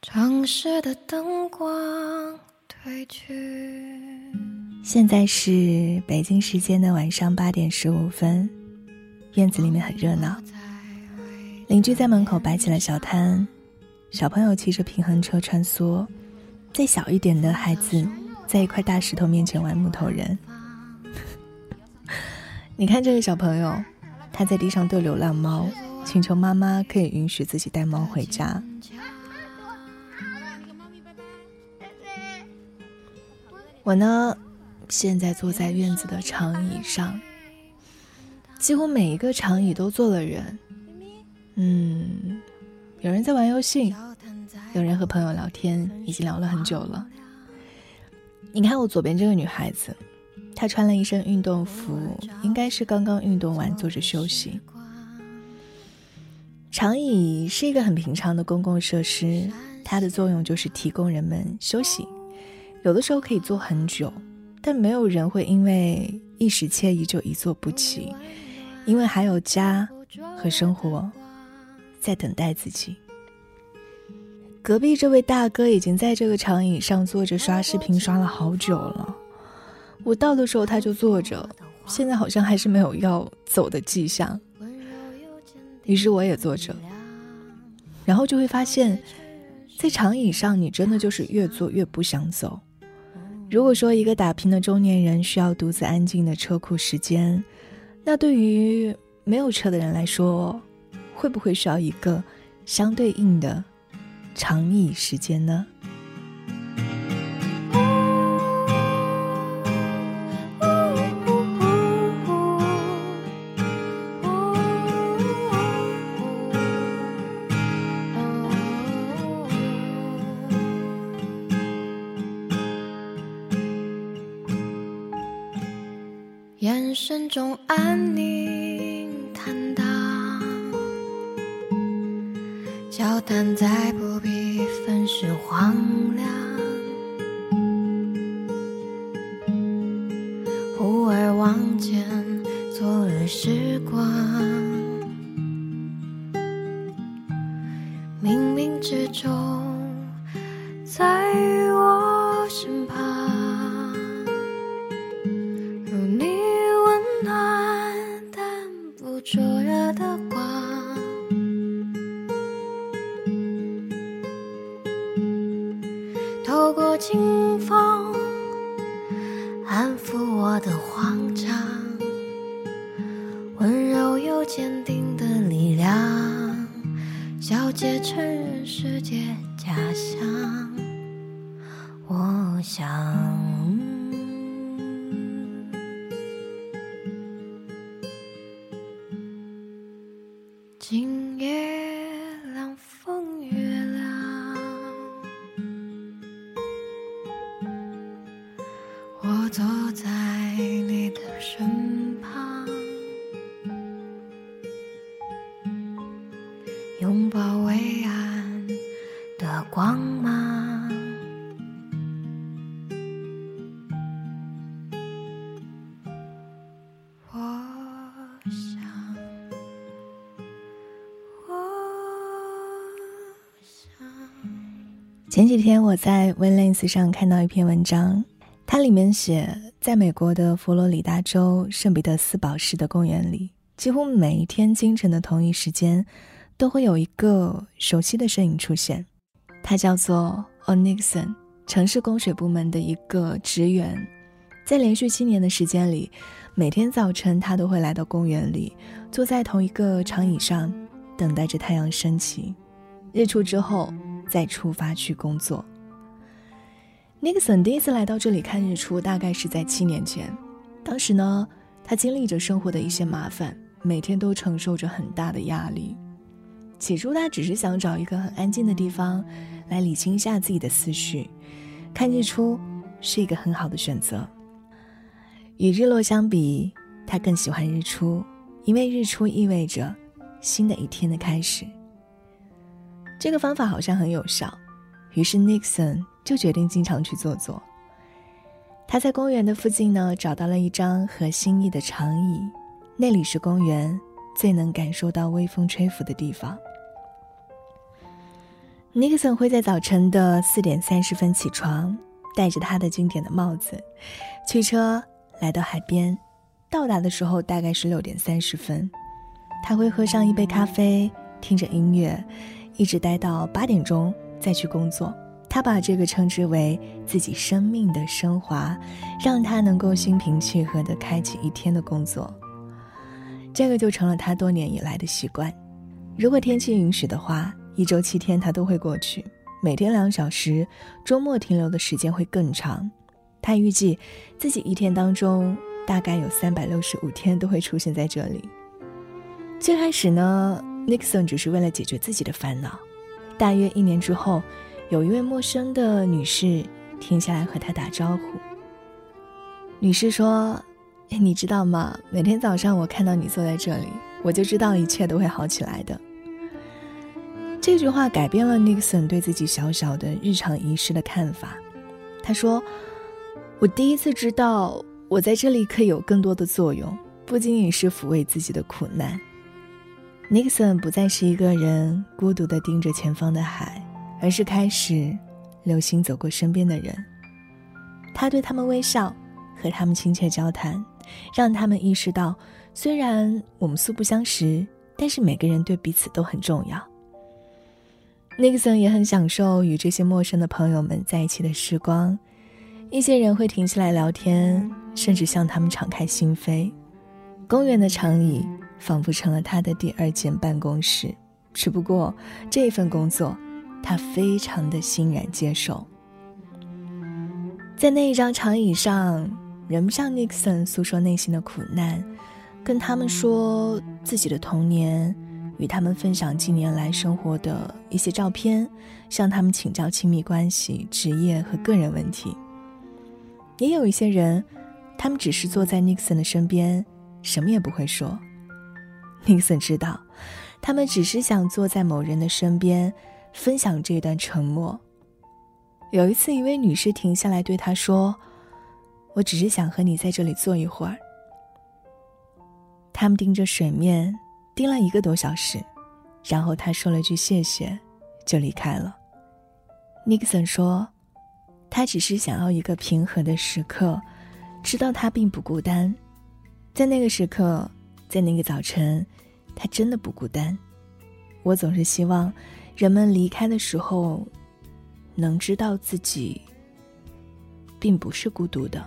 城市的灯光褪去。现在是北京时间的晚上八点十五分，院子里面很热闹，邻居在门口摆起了小摊，小朋友骑着平衡车穿梭，再小一点的孩子在一块大石头面前玩木头人。你看这个小朋友，他在地上逗流浪猫，请求妈妈可以允许自己带猫回家。我呢，现在坐在院子的长椅上，几乎每一个长椅都坐了人。嗯，有人在玩游戏，有人和朋友聊天，已经聊了很久了。你看我左边这个女孩子，她穿了一身运动服，应该是刚刚运动完，坐着休息。长椅是一个很平常的公共设施，它的作用就是提供人们休息。有的时候可以坐很久，但没有人会因为一时惬意就一坐不起，因为还有家和生活在等待自己。隔壁这位大哥已经在这个长椅上坐着刷视频刷了好久了，我到的时候他就坐着，现在好像还是没有要走的迹象。于是我也坐着，然后就会发现，在长椅上你真的就是越坐越不想走。如果说一个打拼的中年人需要独自安静的车库时间，那对于没有车的人来说，会不会需要一个相对应的长椅时间呢？眼神中安宁坦荡，交谈再不必分饰荒凉。前几天我在 w i n l a n s 上看到一篇文章，它里面写，在美国的佛罗里达州圣彼得斯堡市的公园里，几乎每一天清晨的同一时间，都会有一个熟悉的身影出现。他叫做 Onixon，城市供水部门的一个职员。在连续七年的时间里，每天早晨他都会来到公园里，坐在同一个长椅上，等待着太阳升起。日出之后。再出发去工作。尼克森第一次来到这里看日出，大概是在七年前。当时呢，他经历着生活的一些麻烦，每天都承受着很大的压力。起初，他只是想找一个很安静的地方，来理清一下自己的思绪。看日出是一个很好的选择。与日落相比，他更喜欢日出，因为日出意味着新的一天的开始。这个方法好像很有效，于是 Nixon 就决定经常去坐坐。他在公园的附近呢，找到了一张合心意的长椅，那里是公园最能感受到微风吹拂的地方。尼克森会在早晨的四点三十分起床，戴着他的经典的帽子，驱车来到海边。到达的时候大概是六点三十分，他会喝上一杯咖啡，听着音乐，一直待到八点钟再去工作。他把这个称之为自己生命的升华，让他能够心平气和地开启一天的工作。这个就成了他多年以来的习惯。如果天气允许的话，一周七天他都会过去，每天两小时，周末停留的时间会更长。他预计自己一天当中。大概有三百六十五天都会出现在这里。最开始呢，Nixon 只是为了解决自己的烦恼。大约一年之后，有一位陌生的女士停下来和他打招呼。女士说：“你知道吗？每天早上我看到你坐在这里，我就知道一切都会好起来的。”这句话改变了 Nixon 对自己小小的日常仪式的看法。他说：“我第一次知道。”我在这里可以有更多的作用，不仅仅是抚慰自己的苦难。Nixon 不再是一个人孤独地盯着前方的海，而是开始留心走过身边的人。他对他们微笑，和他们亲切交谈，让他们意识到，虽然我们素不相识，但是每个人对彼此都很重要。Nixon 也很享受与这些陌生的朋友们在一起的时光。一些人会停下来聊天，甚至向他们敞开心扉。公园的长椅仿佛成了他的第二间办公室。只不过这份工作，他非常的欣然接受。在那一张长椅上，人们向 Nixon 诉说内心的苦难，跟他们说自己的童年，与他们分享近年来生活的一些照片，向他们请教亲密关系、职业和个人问题。也有一些人，他们只是坐在 Nixon 的身边，什么也不会说。Nixon 知道，他们只是想坐在某人的身边，分享这段沉默。有一次，一位女士停下来对他说：“我只是想和你在这里坐一会儿。”他们盯着水面，盯了一个多小时，然后他说了句谢谢，就离开了。Nixon 说。他只是想要一个平和的时刻，知道他并不孤单。在那个时刻，在那个早晨，他真的不孤单。我总是希望，人们离开的时候，能知道自己并不是孤独的。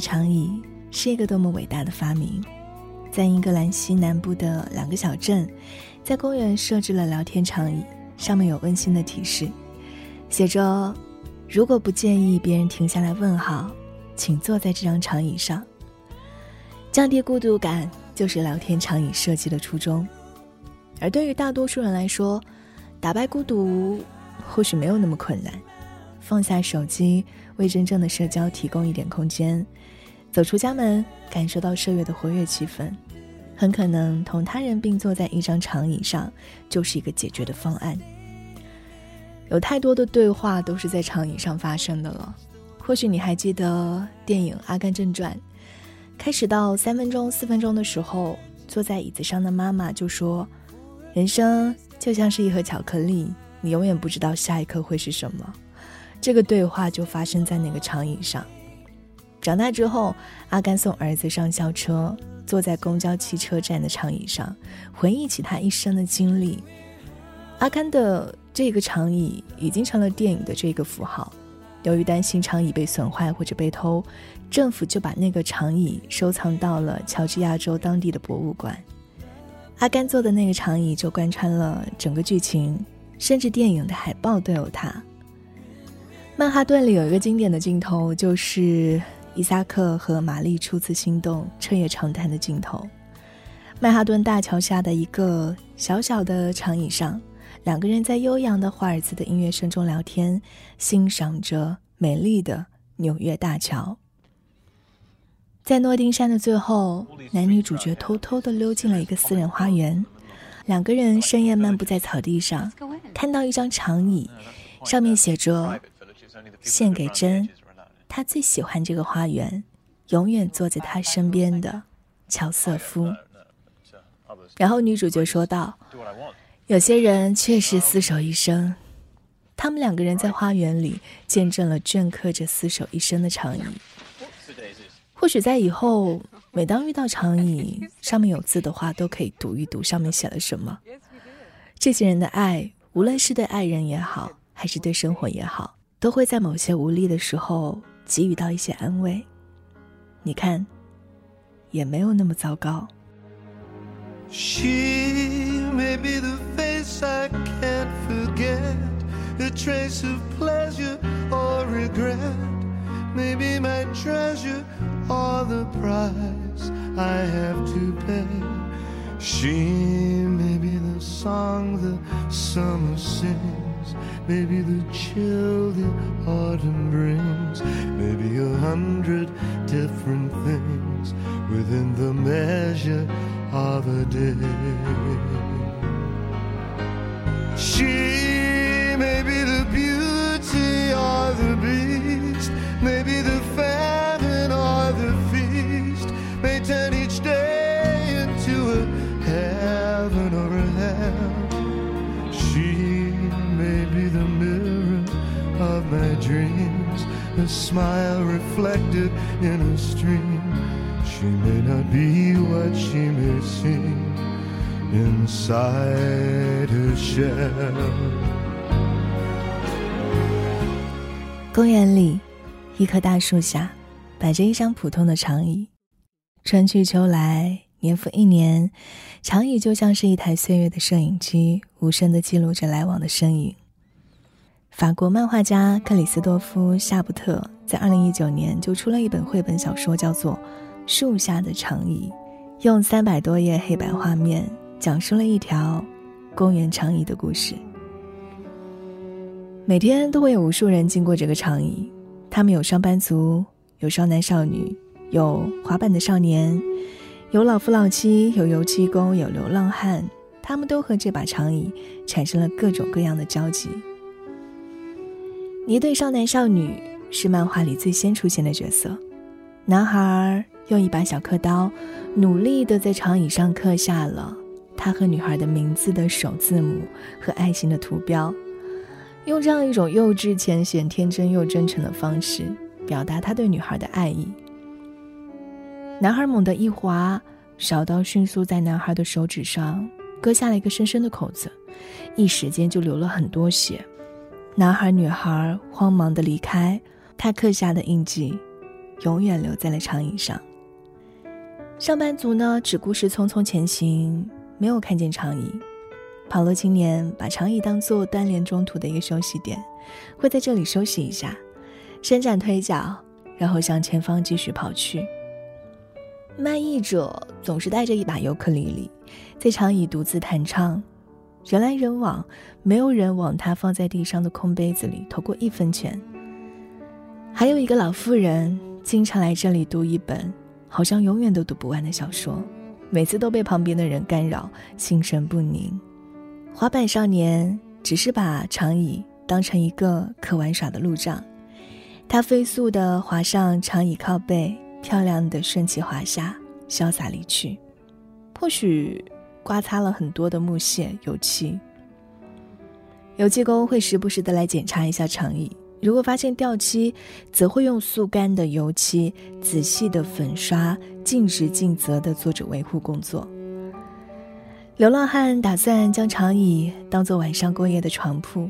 长椅是一个多么伟大的发明！在英格兰西南部的两个小镇，在公园设置了聊天长椅，上面有温馨的提示，写着：“如果不介意别人停下来问好，请坐在这张长椅上。”降低孤独感就是聊天长椅设计的初衷。而对于大多数人来说，打败孤独或许没有那么困难。放下手机，为真正的社交提供一点空间，走出家门，感受到社月的活跃气氛。很可能同他人并坐在一张长椅上，就是一个解决的方案。有太多的对话都是在长椅上发生的了。或许你还记得电影《阿甘正传》，开始到三分钟、四分钟的时候，坐在椅子上的妈妈就说：“人生就像是一盒巧克力，你永远不知道下一刻会是什么。”这个对话就发生在那个长椅上。长大之后，阿甘送儿子上校车。坐在公交汽车站的长椅上，回忆起他一生的经历。阿甘的这个长椅已经成了电影的这个符号。由于担心长椅被损坏或者被偷，政府就把那个长椅收藏到了乔治亚州当地的博物馆。阿甘坐的那个长椅就贯穿了整个剧情，甚至电影的海报都有它。曼哈顿里有一个经典的镜头，就是。伊萨克和玛丽初次心动、彻夜长谈的镜头。曼哈顿大桥下的一个小小的长椅上，两个人在悠扬的华尔兹的音乐声中聊天，欣赏着美丽的纽约大桥。在诺丁山的最后，男女主角偷偷地溜进了一个私人花园。两个人深夜漫步在草地上，看到一张长椅，上面写着“献给真”。他最喜欢这个花园，永远坐在他身边的乔瑟夫。然后女主角说道：“有些人确实厮守一生。”他们两个人在花园里见证了镌刻着厮守一生的长椅。或许在以后，每当遇到长椅上面有字的话，都可以读一读上面写了什么。这些人的爱，无论是对爱人也好，还是对生活也好，都会在某些无力的时候。给予到一些安慰，你看，也没有那么糟糕。She may be the face I can't forget, a trace of pleasure or regret, maybe my treasure or the price I have to pay. She may be the song the summer sings maybe the chill the autumn brings, maybe a hundred different things within the measure of a day. Smile reflected in a stream. She may not be what she may seem inside her shell. 公园里，一棵大树下，摆着一张普通的长椅。春去秋来，年复一年，长椅就像是一台岁月的摄影机，无声的记录着来往的身影。法国漫画家克里斯多夫·夏布特在二零一九年就出了一本绘本小说，叫做《树下的长椅》，用三百多页黑白画面讲述了一条公园长椅的故事。每天都会有无数人经过这个长椅，他们有上班族，有少男少女，有滑板的少年，有老夫老妻，有油漆工，有流浪汉，他们都和这把长椅产生了各种各样的交集。一对少男少女是漫画里最先出现的角色。男孩用一把小刻刀，努力地在长椅上刻下了他和女孩的名字的首字母和爱心的图标，用这样一种幼稚、浅显、天真又真诚的方式表达他对女孩的爱意。男孩猛地一划，小刀迅速在男孩的手指上割下了一个深深的口子，一时间就流了很多血。男孩、女孩慌忙的离开，他刻下的印记，永远留在了长椅上。上班族呢，只顾是匆匆前行，没有看见长椅。跑路青年把长椅当做锻炼中途的一个休息点，会在这里休息一下，伸展腿脚，然后向前方继续跑去。卖艺者总是带着一把尤克里里，在长椅独自弹唱，人来人往，没有人往他放在地上的空杯子里投过一分钱。还有一个老妇人，经常来这里读一本好像永远都读不完的小说，每次都被旁边的人干扰，心神不宁。滑板少年只是把长椅当成一个可玩耍的路障，他飞速地滑上长椅靠背，漂亮的顺其滑下，潇洒离去。或许刮擦了很多的木屑油漆，油漆工会时不时的来检查一下长椅。如果发现掉漆，则会用速干的油漆仔细的粉刷，尽职尽责的做着维护工作。流浪汉打算将长椅当做晚上过夜的床铺，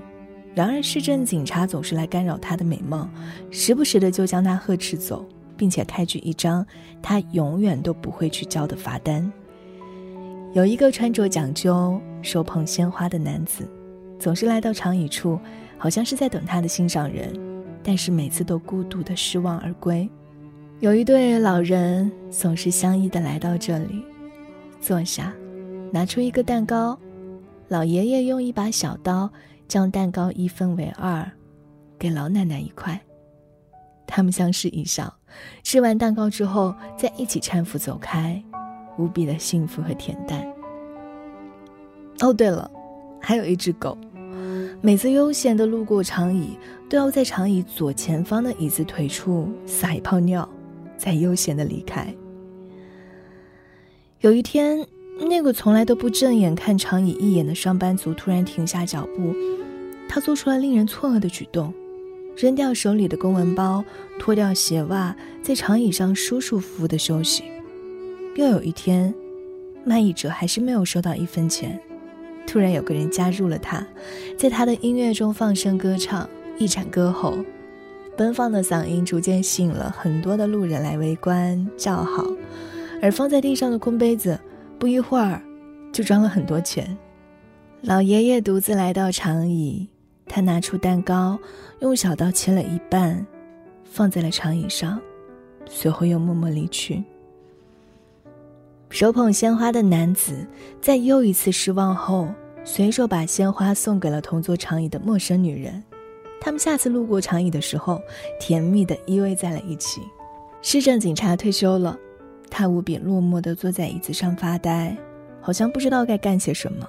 然而市政警察总是来干扰他的美梦，时不时的就将他呵斥走，并且开具一张他永远都不会去交的罚单。有一个穿着讲究、手捧鲜花的男子，总是来到长椅处。好像是在等他的心上人，但是每次都孤独的失望而归。有一对老人总是相依的来到这里，坐下，拿出一个蛋糕。老爷爷用一把小刀将蛋糕一分为二，给老奶奶一块。他们相视一笑，吃完蛋糕之后，再一起搀扶走开，无比的幸福和恬淡。哦，对了，还有一只狗。每次悠闲的路过长椅，都要在长椅左前方的椅子腿处撒一泡尿，再悠闲的离开。有一天，那个从来都不正眼看长椅一眼的上班族突然停下脚步，他做出了令人错愕的举动：扔掉手里的公文包，脱掉鞋袜，在长椅上舒舒服服的休息。又有一天，卖艺者还是没有收到一分钱。突然有个人加入了他，在他的音乐中放声歌唱，一展歌喉，奔放的嗓音逐渐吸引了很多的路人来围观叫好。而放在地上的空杯子，不一会儿就装了很多钱。老爷爷独自来到长椅，他拿出蛋糕，用小刀切了一半，放在了长椅上，随后又默默离去。手捧鲜花的男子，在又一次失望后，随手把鲜花送给了同坐长椅的陌生女人。他们下次路过长椅的时候，甜蜜地依偎在了一起。市政警察退休了，他无比落寞地坐在椅子上发呆，好像不知道该干些什么。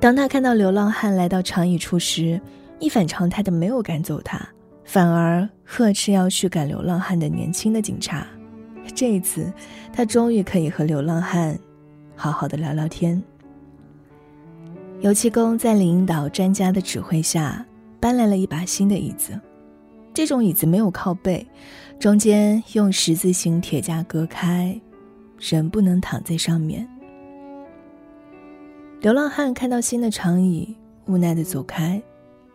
当他看到流浪汉来到长椅处时，一反常态的没有赶走他，反而呵斥要驱赶流浪汉的年轻的警察。这一次，他终于可以和流浪汉好好的聊聊天。油漆工在领导专家的指挥下搬来了一把新的椅子，这种椅子没有靠背，中间用十字形铁架隔开，人不能躺在上面。流浪汉看到新的长椅，无奈的走开；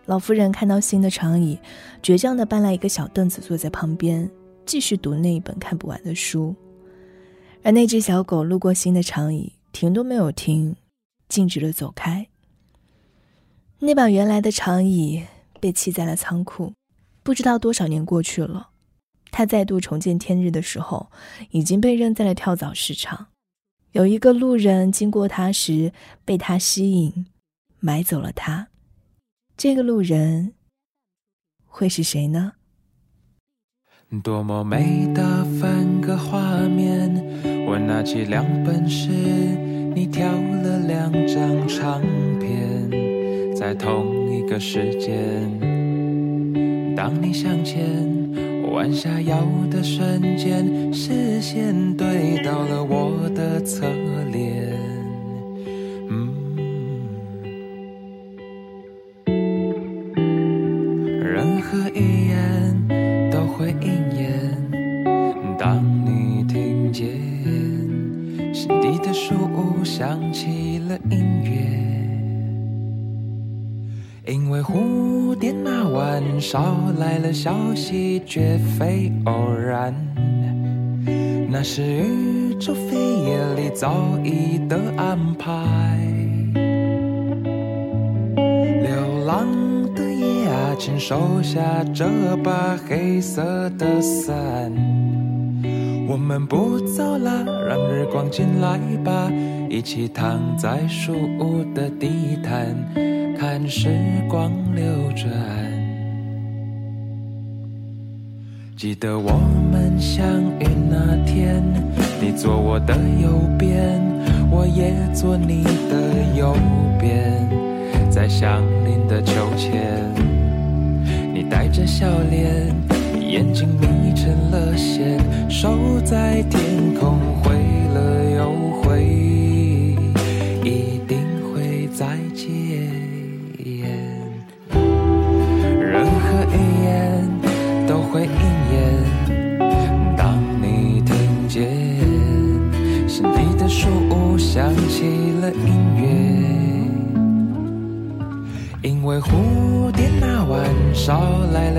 老妇人看到新的长椅，倔强的搬来一个小凳子坐在旁边。继续读那一本看不完的书，而那只小狗路过新的长椅，停都没有停，径直的走开。那把原来的长椅被弃在了仓库，不知道多少年过去了，它再度重见天日的时候，已经被扔在了跳蚤市场。有一个路人经过它时，被它吸引，买走了它。这个路人会是谁呢？多么美的分个画面！我拿起两本诗，你挑了两张唱片，在同一个时间。当你向前弯下腰的瞬间，视线对到了我的侧脸。消息，绝非偶然。那是宇。宙扉页里早已的安排。流浪的夜啊，请收下这把黑色的伞。我们不走了，让日光进来吧，一起躺在树屋的地毯，看时光流转。记得我们相遇那天，你坐我的右边，我也坐你的右边，在相邻的秋千，你带着笑脸，眼睛眯成了线，手在天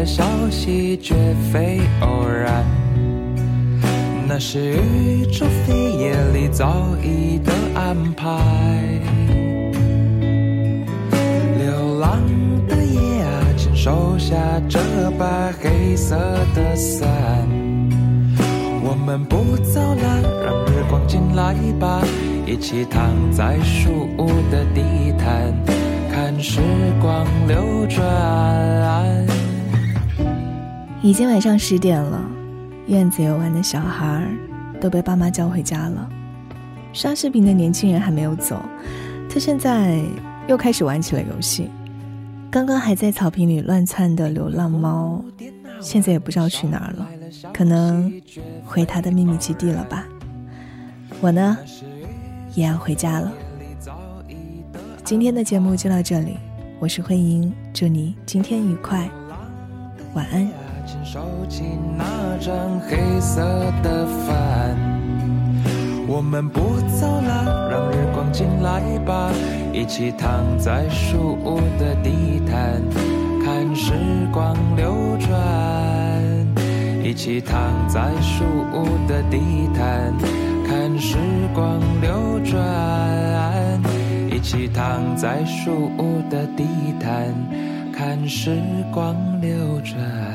消息，绝非偶然。那是宇宙飞页里早已的安排。流浪的夜啊，请收下这把黑色的伞。我们不走了，让日光进来吧，一起躺在树屋的地毯，看时光流转。已经晚上十点了，院子游玩的小孩都被爸妈叫回家了。刷视频的年轻人还没有走，他现在又开始玩起了游戏。刚刚还在草坪里乱窜的流浪猫，现在也不知道去哪儿了，可能回他的秘密基地了吧。我呢，也要回家了。今天的节目就到这里，我是慧英，祝你今天愉快，晚安。请收起那张黑色的帆。我们不走了，让日光进来吧，一起躺在树屋的地毯，看时光流转。一起躺在树屋的地毯，看时光流转。一起躺在树屋的地毯，看时光流转。